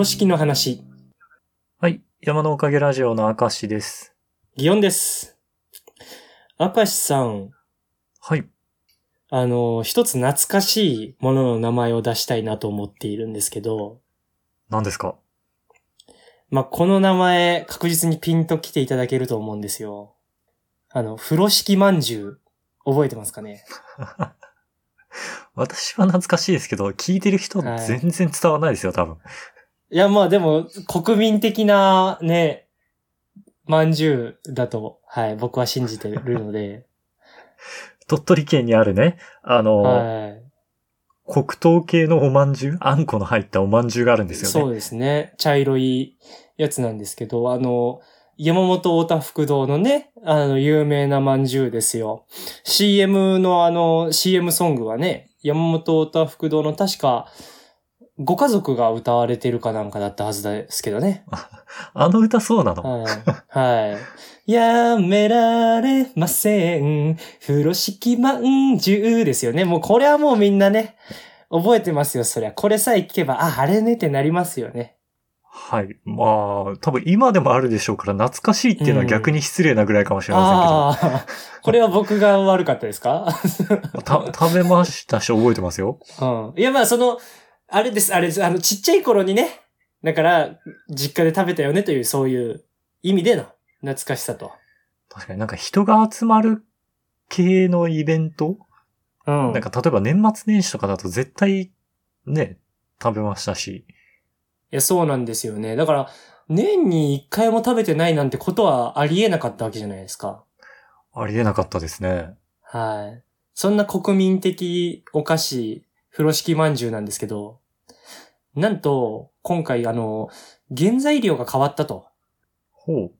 呂敷の話。はい。山のおかげラジオの明石です。祇園です。明石さん、はい。あの、一つ懐かしいものの名前を出したいなと思っているんですけど、何ですか？まあ、この名前確実にピンと来ていただけると思うんですよ。あの、風呂敷まんじゅう、覚えてますかね？私は懐かしいですけど、聞いてる人はい全然伝わらないですよ、多分。いや、まあでも、国民的なね、まんじゅうだと、はい、僕は信じてるので、鳥取県にあるね、あの、はい。黒糖系のおまんじゅう？あんこの入ったおまんじゅうがあるんですよね。そうですね。茶色いやつなんですけど、あの、山本太田福堂のね、あの、有名なまんじゅうですよ。CM のあの、CM ソングはね、山本太田福堂の確か、ご家族が歌われてるかなんかだったはずですけどね。あの歌そうなの、はい。はい。やめられません。風呂敷まんじゅうですよね。もうこれはもうみんなね、覚えてますよ、そりゃ。これさえ聞けば、あ、あれねってなりますよね。はい。まあ、多分今でもあるでしょうから、懐かしいっていうのは逆に失礼なぐらいかもしれませんけど。ああ、これは僕が悪かったですか？た食べましたし、覚えてますよ。うん。いや、まあ、その、あれです、あれです。あの、ちっちゃい頃にね、だから、実家で食べたよねという、そういう意味での懐かしさと。確かになんか人が集まる系のイベント？うん。なんか例えば年末年始とかだと絶対ね、食べましたし。いや、そうなんですよね。だから、年に一回も食べてないなんてことはありえなかったわけじゃないですか。ありえなかったですね。はい。そんな国民的お菓子、風呂敷まんじゅうなんですけど、なんと、今回あの、原材料が変わったと。ほう。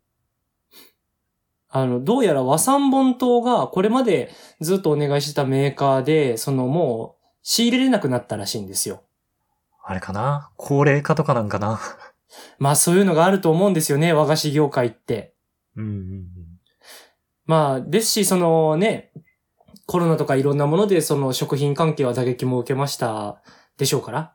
あの、どうやら和三盆糖がこれまでずっとお願いしてたメーカーで、そのもう仕入れれなくなったらしいんですよ。あれかな？高齢化とかなんかな？まあそういうのがあると思うんですよね、和菓子業界って。うんうんうん。まあ、ですし、そのね、コロナとかいろんなものでその食品関係は打撃も受けましたでしょうから。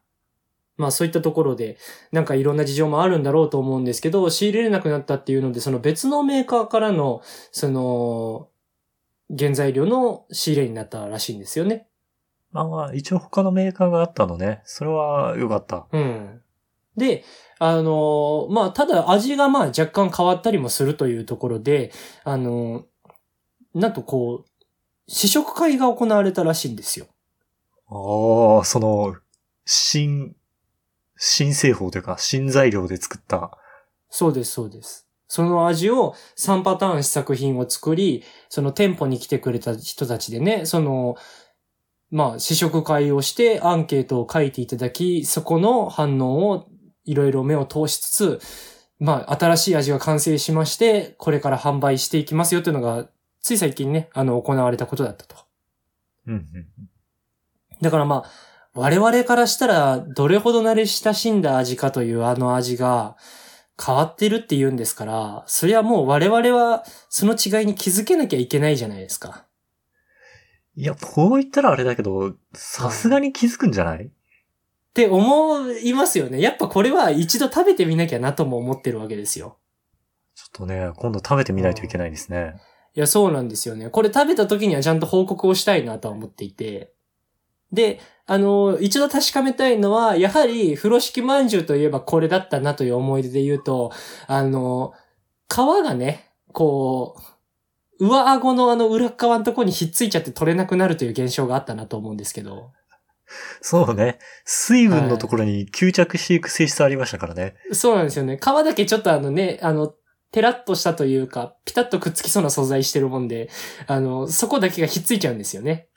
まあそういったところで、なんかいろんな事情もあるんだろうと思うんですけど、仕入れれなくなったっていうので、その別のメーカーからの、その、原材料の仕入れになったらしいんですよね。まあ、一応他のメーカーがあったのね。それは良かった。うん。で、あの、まあ、ただ味がまあ若干変わったりもするというところで、あの、なんとこう、試食会が行われたらしいんですよ。ああ、その、新、新製法というか、新材料で作った。そうです、そうです。その味を3パターン試作品を作り、その店舗に来てくれた人たちでね、その、まあ、試食会をしてアンケートを書いていただき、そこの反応をいろいろ目を通しつつ、まあ、新しい味が完成しまして、これから販売していきますよというのが、つい最近ね、あの、行われたことだったと。うんうん。だからまあ、我々からしたら、どれほど慣れ親しんだ味かというあの味が変わってるって言うんですから、そりゃもう我々はその違いに気づけなきゃいけないじゃないですか。いや、こう言ったらあれだけど、さすがに気づくんじゃない？って思いますよね。やっぱこれは一度食べてみなきゃなとも思ってるわけですよ。ちょっとね、今度食べてみないといけないですね。いや、そうなんですよね。これ食べた時にはちゃんと報告をしたいなとは思っていて。で、あの、一度確かめたいのは、やはり、風呂敷まんじゅうといえばこれだったなという思い出で言うと、あの、皮がね、こう、上顎のあの裏側のところにひっついちゃって取れなくなるという現象があったなと思うんですけど。そうね。水分のところに吸着していく性質ありましたからね。そうなんですよね。皮だけちょっとあのね、あの、テラッとしたというか、ピタッとくっつきそうな素材してるもんで、あの、そこだけがひっついちゃうんですよね。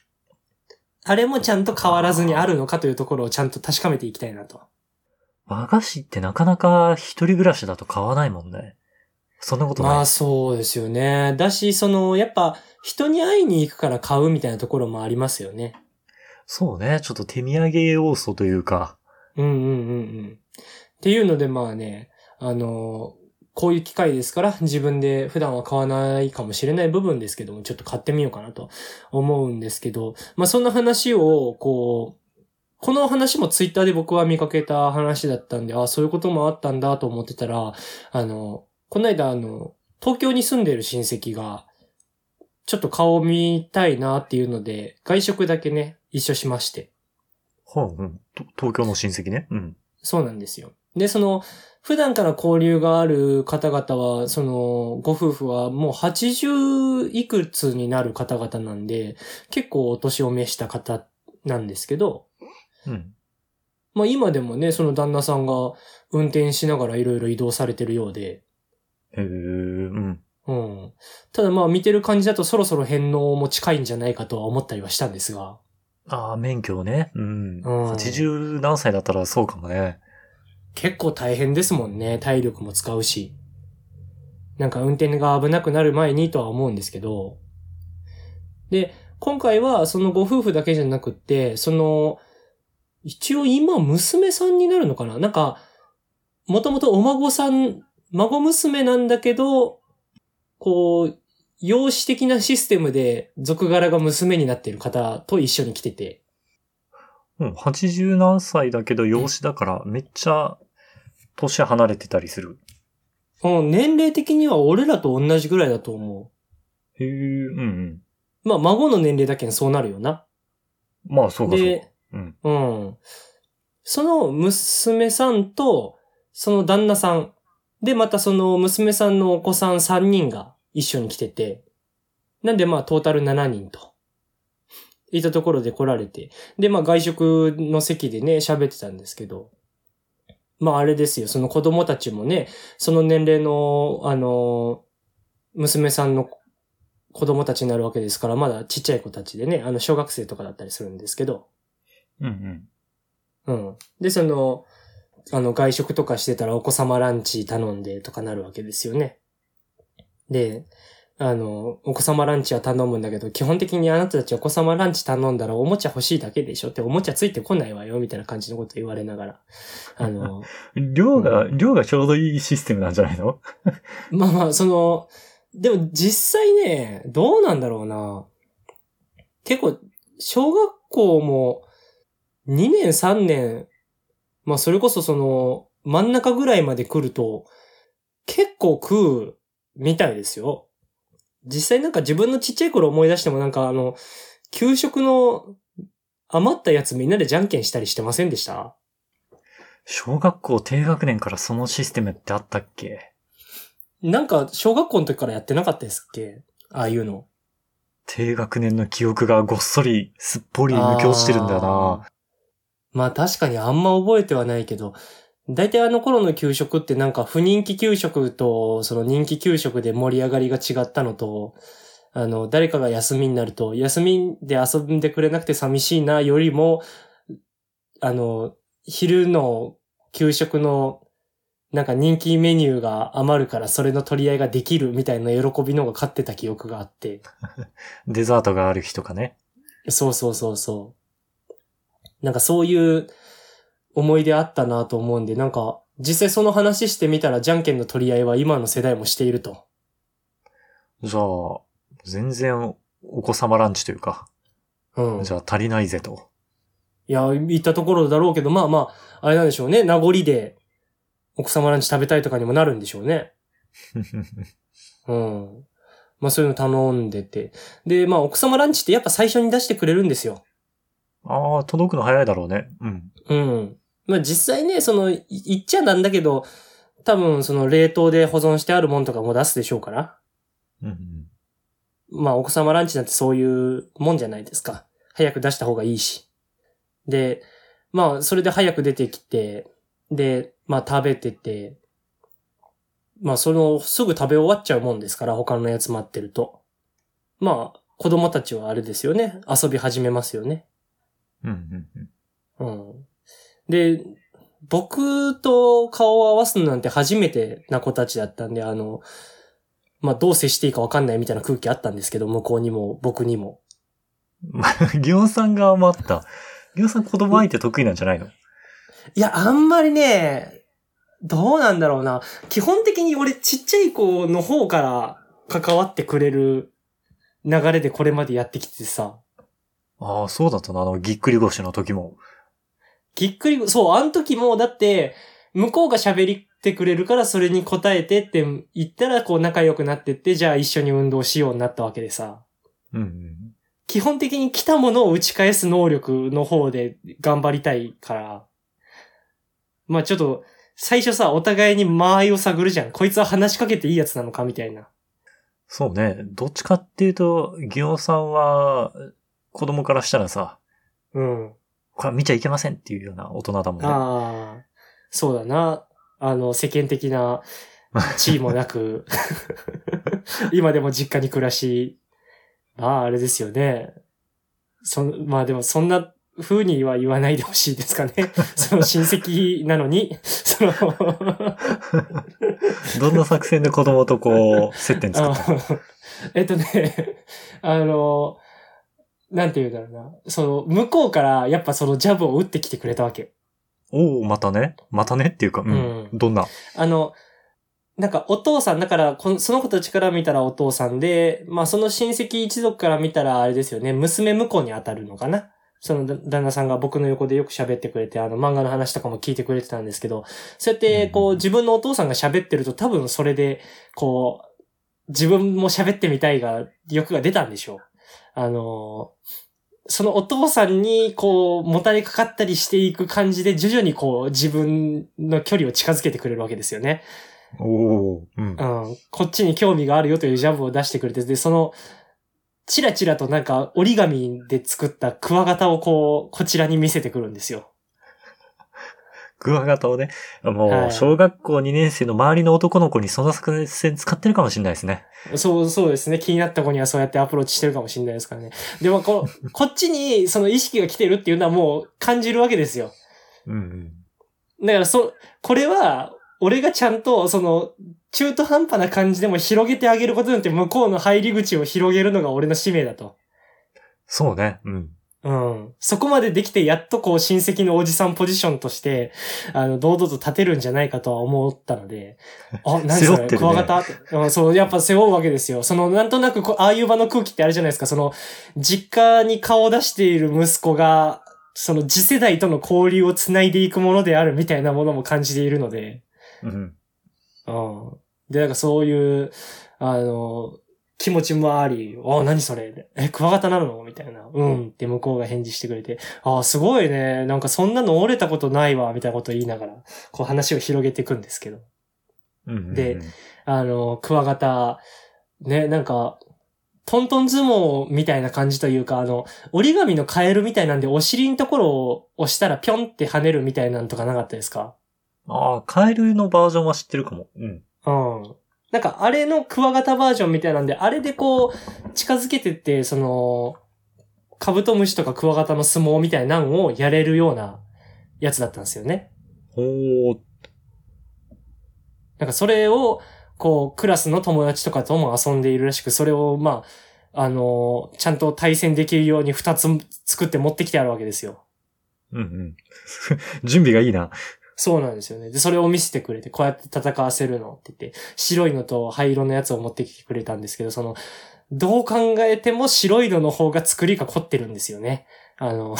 あれもちゃんと変わらずにあるのかというところをちゃんと確かめていきたいなと。和菓子ってなかなか一人暮らしだと買わないもんね。そんなことない。まあそうですよね。だし、その、やっぱ、人に会いに行くから買うみたいなところもありますよね。そうね。ちょっと手土産要素というか。うんうんうんうん。っていうのでまあね、あの、こういう機会ですから、自分で普段は買わないかもしれない部分ですけども、ちょっと買ってみようかなと思うんですけど、まあそんな話を、こう、この話もツイッターで僕は見かけた話だったんで、あそういうこともあったんだと思ってたら、あの、この間あの、東京に住んでる親戚が、ちょっと顔を見たいなっていうので、外食だけね、一緒しまして。はあ、うん。と東京の親戚ね。うん。そうなんですよ。で、その、普段から交流がある方々は、その、ご夫婦はもう80いくつになる方々なんで、結構お年を召した方なんですけど、うん。まあ今でもね、その旦那さんが運転しながらいろいろ移動されてるようで、へえ、うん。うん。ただまあ見てる感じだとそろそろ返納も近いんじゃないかとは思ったりはしたんですが、ああ、免許ね。うん。うん80何歳だったらそうかもね。結構大変ですもんね。体力も使うし。なんか運転が危なくなる前にとは思うんですけど。で、今回はそのご夫婦だけじゃなくって、その、一応今娘さんになるのかな？なんか、もともとお孫さん、孫娘なんだけど、こう、養子的なシステムで俗柄が娘になっている方と一緒に来てて。うん。80何歳だけど養子だからめっちゃ年離れてたりする？うん、年齢的には俺らと同じぐらいだと思う。へえ、うんうん。まあ、孫の年齢だけにそうなるよな。まあそうかそうか。で、うん。うん。その娘さんと、その旦那さん、で、またその娘さんのお子さん3人が一緒に来てて、なんでまあトータル7人と、いったところで来られて、でまあ外食の席でね、喋ってたんですけど、まああれですよ、その子供たちもね、その年齢の、あの、娘さんの子供たちになるわけですから、まだちっちゃい子たちでね、あの小学生とかだったりするんですけど、うんうん。うん。で、その、あの、外食とかしてたらお子様ランチ頼んでとかなるわけですよね。で、あの、お子様ランチは頼むんだけど、基本的にあなたたちお子様ランチ頼んだらおもちゃ欲しいだけでしょっておもちゃついてこないわよ、みたいな感じのこと言われながら。あの、量が、量がちょうどいいシステムなんじゃないの？まあまあ、その、でも実際ね、どうなんだろうな。結構、小学校も2年3年、まあそれこそその真ん中ぐらいまで来ると結構食うみたいですよ。実際なんか自分のちっちゃい頃思い出してもなんかあの、給食の余ったやつみんなでじゃんけんしたりしてませんでした？小学校低学年からそのシステムってあったっけ？なんか小学校の時からやってなかったですっけ？ああいうの。低学年の記憶がごっそりすっぽり抜け落ちてるんだよな。まあ確かにあんま覚えてはないけど、大体あの頃の給食ってなんか不人気給食とその人気給食で盛り上がりが違ったのと、あの、誰かが休みになると、休みで遊んでくれなくて寂しいなよりも、あの、昼の給食のなんか人気メニューが余るからそれの取り合いができるみたいな喜びの方が勝ってた記憶があって。デザートがある日とかね。そうそうそうそう。なんかそういう思い出あったなと思うんで、なんか実際その話してみたらじゃんけんの取り合いは今の世代もしていると。じゃあ、全然お子様ランチというか、うん。じゃあ足りないぜと。いや、言ったところだろうけど、まあまあ、あれなんでしょうね。名残で奥様ランチ食べたいとかにもなるんでしょうね。うん。まあそういうの頼んでて。で、まあ奥様ランチってやっぱ最初に出してくれるんですよ。ああ、届くの早いだろうね。うん。うん。まあ実際ね、その、い言っちゃなんだけど、多分その冷凍で保存してあるもんとかも出すでしょうから。うんうん。まあお子様ランチなんてそういうもんじゃないですか。早く出した方がいいし。で、まあそれで早く出てきて、で、まあ食べてて、まあそのすぐ食べ終わっちゃうもんですから、他のやつ待ってると。まあ子供たちはあれですよね。遊び始めますよね。うんうんうん。うん。で、僕と顔を合わすのなんて初めてな子たちだったんで、あの、まあ、どう接していいかわかんないみたいな空気あったんですけど、向こうにも僕にも。まあ、ギオンさんが余った。ギさん子供相手得意なんじゃないの？いや、あんまりね、どうなんだろうな。基本的に俺ちっちゃい子の方から関わってくれる流れでこれまでやってきてさ。ああ、そうだったな。あの、ぎっくり腰の時も。ぎっくり、そう、あの時も、だって、向こうが喋りってくれるからそれに答えてって言ったらこう仲良くなってって、じゃあ一緒に運動しようになったわけでさ。うんうん。基本的に来たものを打ち返す能力の方で頑張りたいから。まあちょっと、最初さ、お互いに間合いを探るじゃん。こいつは話しかけていいやつなのかみたいな。そうね。どっちかっていうと、ギオさんは、子供からしたらさ、うん。これは見ちゃいけませんっていうような大人だもんね。ああ、そうだな。あの、世間的な地位もなく、今でも実家に暮らし、まあ、あれですよね。そん、まあでもそんな風には言わないでほしいですかね。その親戚なのに、その、どんな作戦で子供とこう、接点作ったの？あえっとね、あの、なんて言うんだろうな。その、向こうからやっぱそのジャブを打ってきてくれたわけ。おおまたねまたね？っていうか、うん。うんどんな？あの、なんかお父さん、だからこの、その子たちから見たらお父さんで、まあその親戚一族から見たらあれですよね、娘婿に当たるのかな？そのだ旦那さんが僕の横でよく喋ってくれて、あの漫画の話とかも聞いてくれてたんですけど、そうやってこううん自分のお父さんが喋ってると多分それで、こう、自分も喋ってみたいが、欲が出たんでしょう。あの、そのお父さんにこう、もたれかかったりしていく感じで、徐々にこう、自分の距離を近づけてくれるわけですよね。おおうん。うん。こっちに興味があるよというジャブを出してくれて、で、その、チラチラとなんか折り紙で作ったクワガタをこう、こちらに見せてくるんですよ。クワガタをね、もう、はい小学校2年生の周りの男の子にその作戦使ってるかもしれないですね。そう、そうですね。気になった子にはそうやってアプローチしてるかもしれないですからね。でも、こう、こっちにその意識が来てるっていうのはもう感じるわけですよ。うんだから、そ、これは、俺がちゃんと、その、中途半端な感じでも広げてあげることによって向こうの入り口を広げるのが俺の使命だと。そうね。うん。うん。そこまでできて、やっとこう、親戚のおじさんポジションとして、あの、堂々と立てるんじゃないかとは思ったので、あ、何それ、ねクワガタ？うんそう、やっぱ背負うわけですよ。その、なんとなくこう、ああいう場の空気ってあるじゃないですか。その、実家に顔を出している息子が、その次世代との交流をつないでいくものであるみたいなものも感じているので、うん。うん。で、なんかそういう、あの、気持ちもあり、あ、何それ？え、クワガタなの？みたいな。うん。って向こうが返事してくれて、あ、すごいね。なんかそんなの折れたことないわ、みたいなことを言いながら、こう話を広げていくんですけど。うんうんうん。であの、クワガタ、ね、なんか、トントン相撲みたいな感じというか、あの、折り紙のカエルみたいなんで、お尻のところを押したらぴょんって跳ねるみたいなんとかなかったですか？ああ、カエルのバージョンは知ってるかも。うん。うん。なんか、あれのクワガタバージョンみたいなんで、あれでこう、近づけてって、その、カブトムシとかクワガタの相撲みたいなのをやれるようなやつだったんですよね。おー、なんかそれを、こう、クラスの友達とかとも遊んでいるらしく、それを、まあ、あのちゃんと対戦できるように二つ作って持ってきてあるわけですよ。うんうん。準備がいいな。そうなんですよね。で、それを見せてくれて、こうやって戦わせるのって言って、白いのと灰色のやつを持ってきてくれたんですけど、その、どう考えても白いのの方が作りが凝ってるんですよね。あの、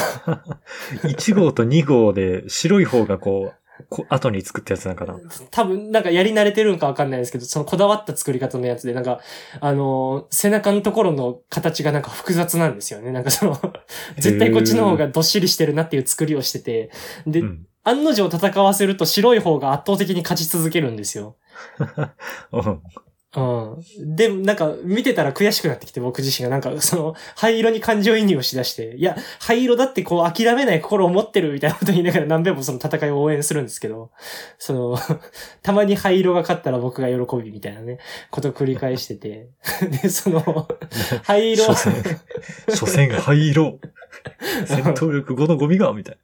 1号と2号で白い方がこう、こ後に作ったやつなんかな。多分、なんかやり慣れてるんかわかんないですけど、そのこだわった作り方のやつで、なんか、あの、背中のところの形がなんか複雑なんですよね。なんかその、絶対こっちの方がどっしりしてるなっていう作りをしてて、で、うん。案の定戦わせると白い方が圧倒的に勝ち続けるんですよ。うんうん。で、なんか、見てたら悔しくなってきて、僕自身が、なんか、その、灰色に感情移入をしだして、いや、灰色だってこう、諦めない心を持ってるみたいなこと言いながら何べもその戦いを応援するんですけど、その、たまに灰色が勝ったら僕が喜びみたいなね、ことを繰り返してて、で、その、灰色、所詮、所詮灰色。戦闘力5のゴミが、みたい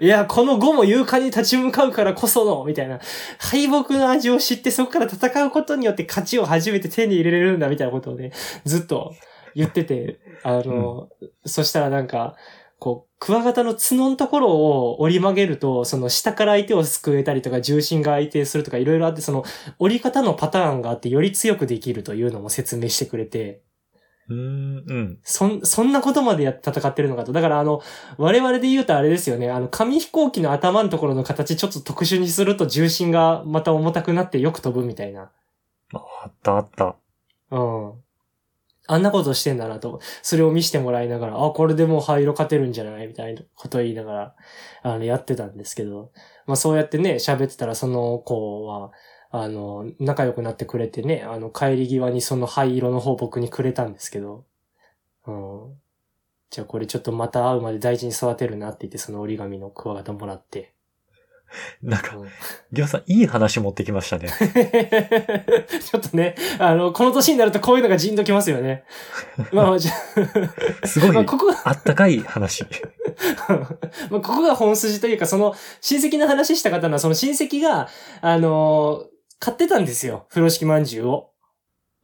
いや、この5も勇敢に立ち向かうからこその、みたいな。敗北の味を知ってそこから戦うことによって勝ちを初めて手に入れれるんだ、みたいなことをね、ずっと言ってて、あの、そしたらなんか、こう、クワガタの角のところを折り曲げると、その下から相手を救えたりとか、重心が相手するとかいろいろあって、その折り方のパターンがあって、より強くできるというのも説明してくれて、うーん、うん。そん、そんなことまでやって戦ってるのかと。だからあの、我々で言うとあれですよね。あの、紙飛行機の頭のところの形ちょっと特殊にすると重心がまた重たくなってよく飛ぶみたいな。ああったあった。うん。あんなことしてんだなと。それを見せてもらいながら、あ、これでもう灰色勝てるんじゃないみたいなことを言いながら、あの、やってたんですけど。まあそうやってね、喋ってたらその子は、あの、仲良くなってくれてね、あの、帰り際にその灰色の方僕にくれたんですけど。うん。じゃあこれちょっとまた会うまで大事に育てるなって言ってその折り紙のクワガタもらって。なんか、うんギョさん、いい話持ってきましたね。ちょっとね、あの、この年になるとこういうのがじんときますよね。まあまあ、じゃあすごいまあ、ここが、あったかい話。まあ、ここが本筋というか、その、親戚の話した方のは、その親戚が、あのー買ってたんですよ。風呂敷まんじゅうを。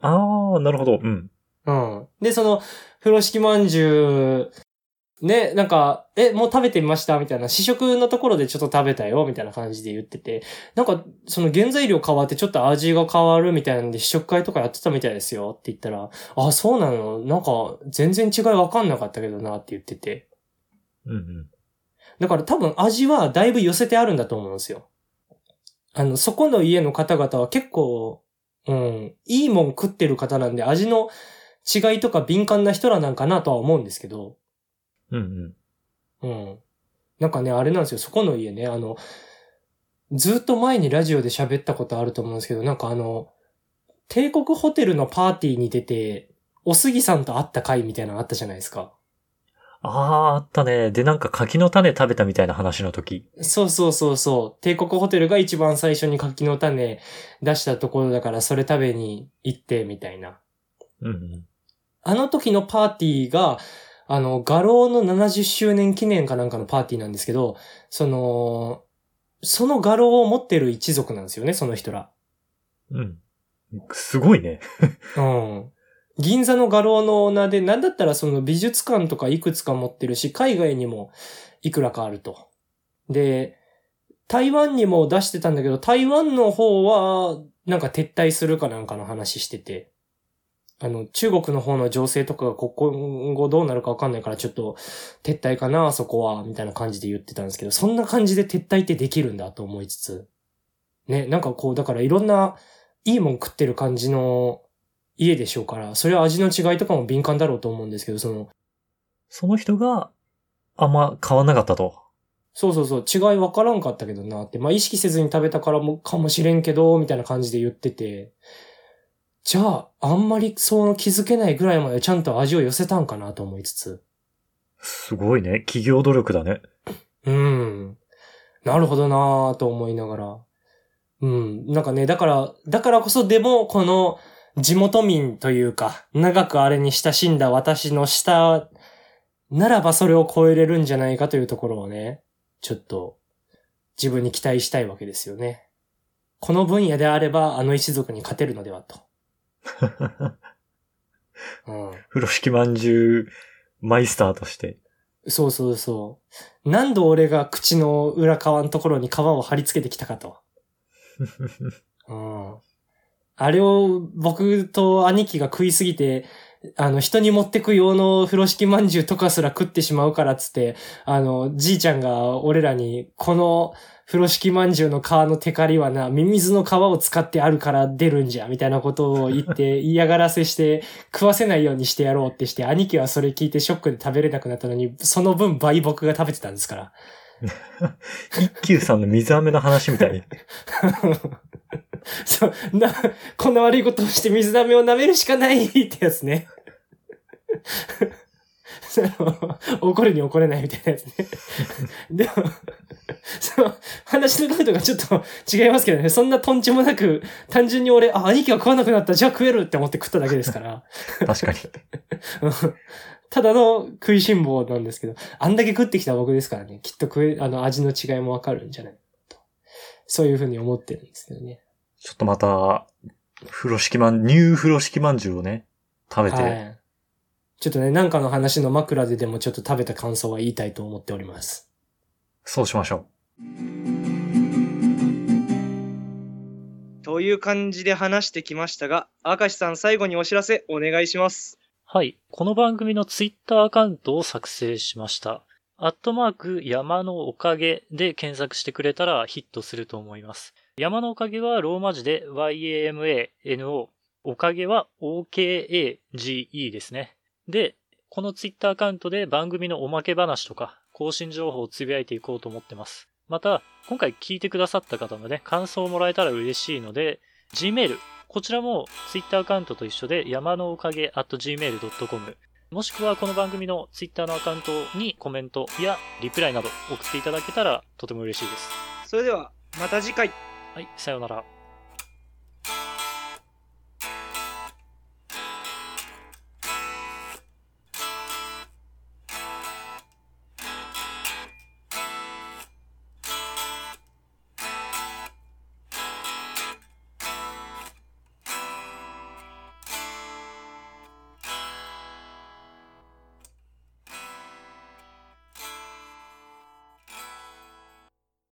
ああ、なるほど。うん。うん。で、その、風呂敷まんじゅう、ね、なんか、え、もう食べてみました？みたいな、試食のところでちょっと食べたよ？みたいな感じで言ってて、なんか、その原材料変わってちょっと味が変わるみたいなんで試食会とかやってたみたいですよって言ったら、あ、そうなの？なんか、全然違いわかんなかったけどなって言ってて。うんうん。だから多分味はだいぶ寄せてあるんだと思うんですよ。あの、そこの家の方々は結構、うん、いいもん食ってる方なんで味の違いとか敏感な人らなんかなとは思うんですけど、うんうん。うん。なんかね、あれなんですよ、そこの家ね、あの、ずっと前にラジオで喋ったことあると思うんですけど、なんかあの、帝国ホテルのパーティーに出て、おすぎさんと会った回みたいなのあったじゃないですか。ああ、あったね。で、なんか柿の種食べたみたいな話の時。そうそうそうそう。帝国ホテルが一番最初に柿の種出したところだから、それ食べに行って、みたいな。うんうん。あの時のパーティーが、あの、画廊の70周年記念かなんかのパーティーなんですけど、その、その画廊を持ってる一族なんですよね、その人ら。うん。すごいね。うん。銀座の画廊のオーナーで、なんだったらその美術館とかいくつか持ってるし、海外にもいくらかあると。で、台湾にも出してたんだけど、台湾の方は、なんか撤退するかなんかの話してて、あの、中国の方の情勢とかが今後どうなるかわかんないから、ちょっと撤退かな、そこは、みたいな感じで言ってたんですけど、そんな感じで撤退ってできるんだと思いつつ、ね、なんかこう、だからいろんな、いいもん食ってる感じの家でしょうから、それは味の違いとかも敏感だろうと思うんですけど、その、その人があんま変わんなかったと。そうそうそう、違い分からんかったけどなって、まあ意識せずに食べたからも、かもしれんけど、みたいな感じで言ってて、じゃあ、あんまりそう気づけないぐらいまでちゃんと味を寄せたんかなと思いつつ、すごいね。企業努力だね。うん。なるほどなぁと思いながら。うん。なんかね、だから、だからこそでも、この地元民というか、長くあれに親しんだ私の舌ならばそれを超えれるんじゃないかというところをね、ちょっと自分に期待したいわけですよね。この分野であれば、あの一族に勝てるのではと。うん。風呂敷まんじゅうマイスターとして。そうそうそう。何度俺が口の裏側のところに皮を貼り付けてきたかと。うん。あれを僕と兄貴が食いすぎて、あの、人に持ってく用の風呂敷まんじゅうとかすら食ってしまうからっつって、あの、じいちゃんが俺らに、この風呂敷まんじゅうの皮のテカリはな、ミミズの皮を使ってあるから出るんじゃ、みたいなことを言って嫌がらせして食わせないようにしてやろうってして、兄貴はそれ聞いてショックで食べれなくなったのに、その分倍僕が食べてたんですから。一休さんの水飴の話みたいに。そう、な、こんな悪いことをして水飴を舐めるしかないってやつね。その怒るに怒れないみたいなやつね。でも、その、話のことがちょっと違いますけどね。そんなトンチもなく、単純に俺、あ、兄貴が食わなくなった、じゃあ食えるって思って食っただけですから。確かに。うんただの食いしん坊なんですけど、あんだけ食ってきた僕ですからね、きっと食え、あの、味の違いもわかるんじゃないと。そういうふうに思ってるんですけどね。ちょっとまた、風呂敷まん、ニュー風呂敷まんじゅうをね、食べて、はい。ちょっとね、なんかの話の枕ででもちょっと食べた感想は言いたいと思っております。そうしましょという感じで話してきましたが、明石さん最後にお知らせお願いします。はい。この番組のツイッターアカウントを作成しました。アットマーク山のおかげで検索してくれたらヒットすると思います。山のおかげはローマ字で YAMANO。おかげは OKAGE ですね。で、このツイッターアカウントで番組のおまけ話とか更新情報をつぶやいていこうと思ってます。また、今回聞いてくださった方のね、感想をもらえたら嬉しいので、Gmail、こちらも Twitter アカウントと一緒で山のおかげ at gmail.com もしくはこの番組の Twitter のアカウントにコメントやリプライなど送っていただけたらとても嬉しいです。それでは、また次回。はい、さようなら。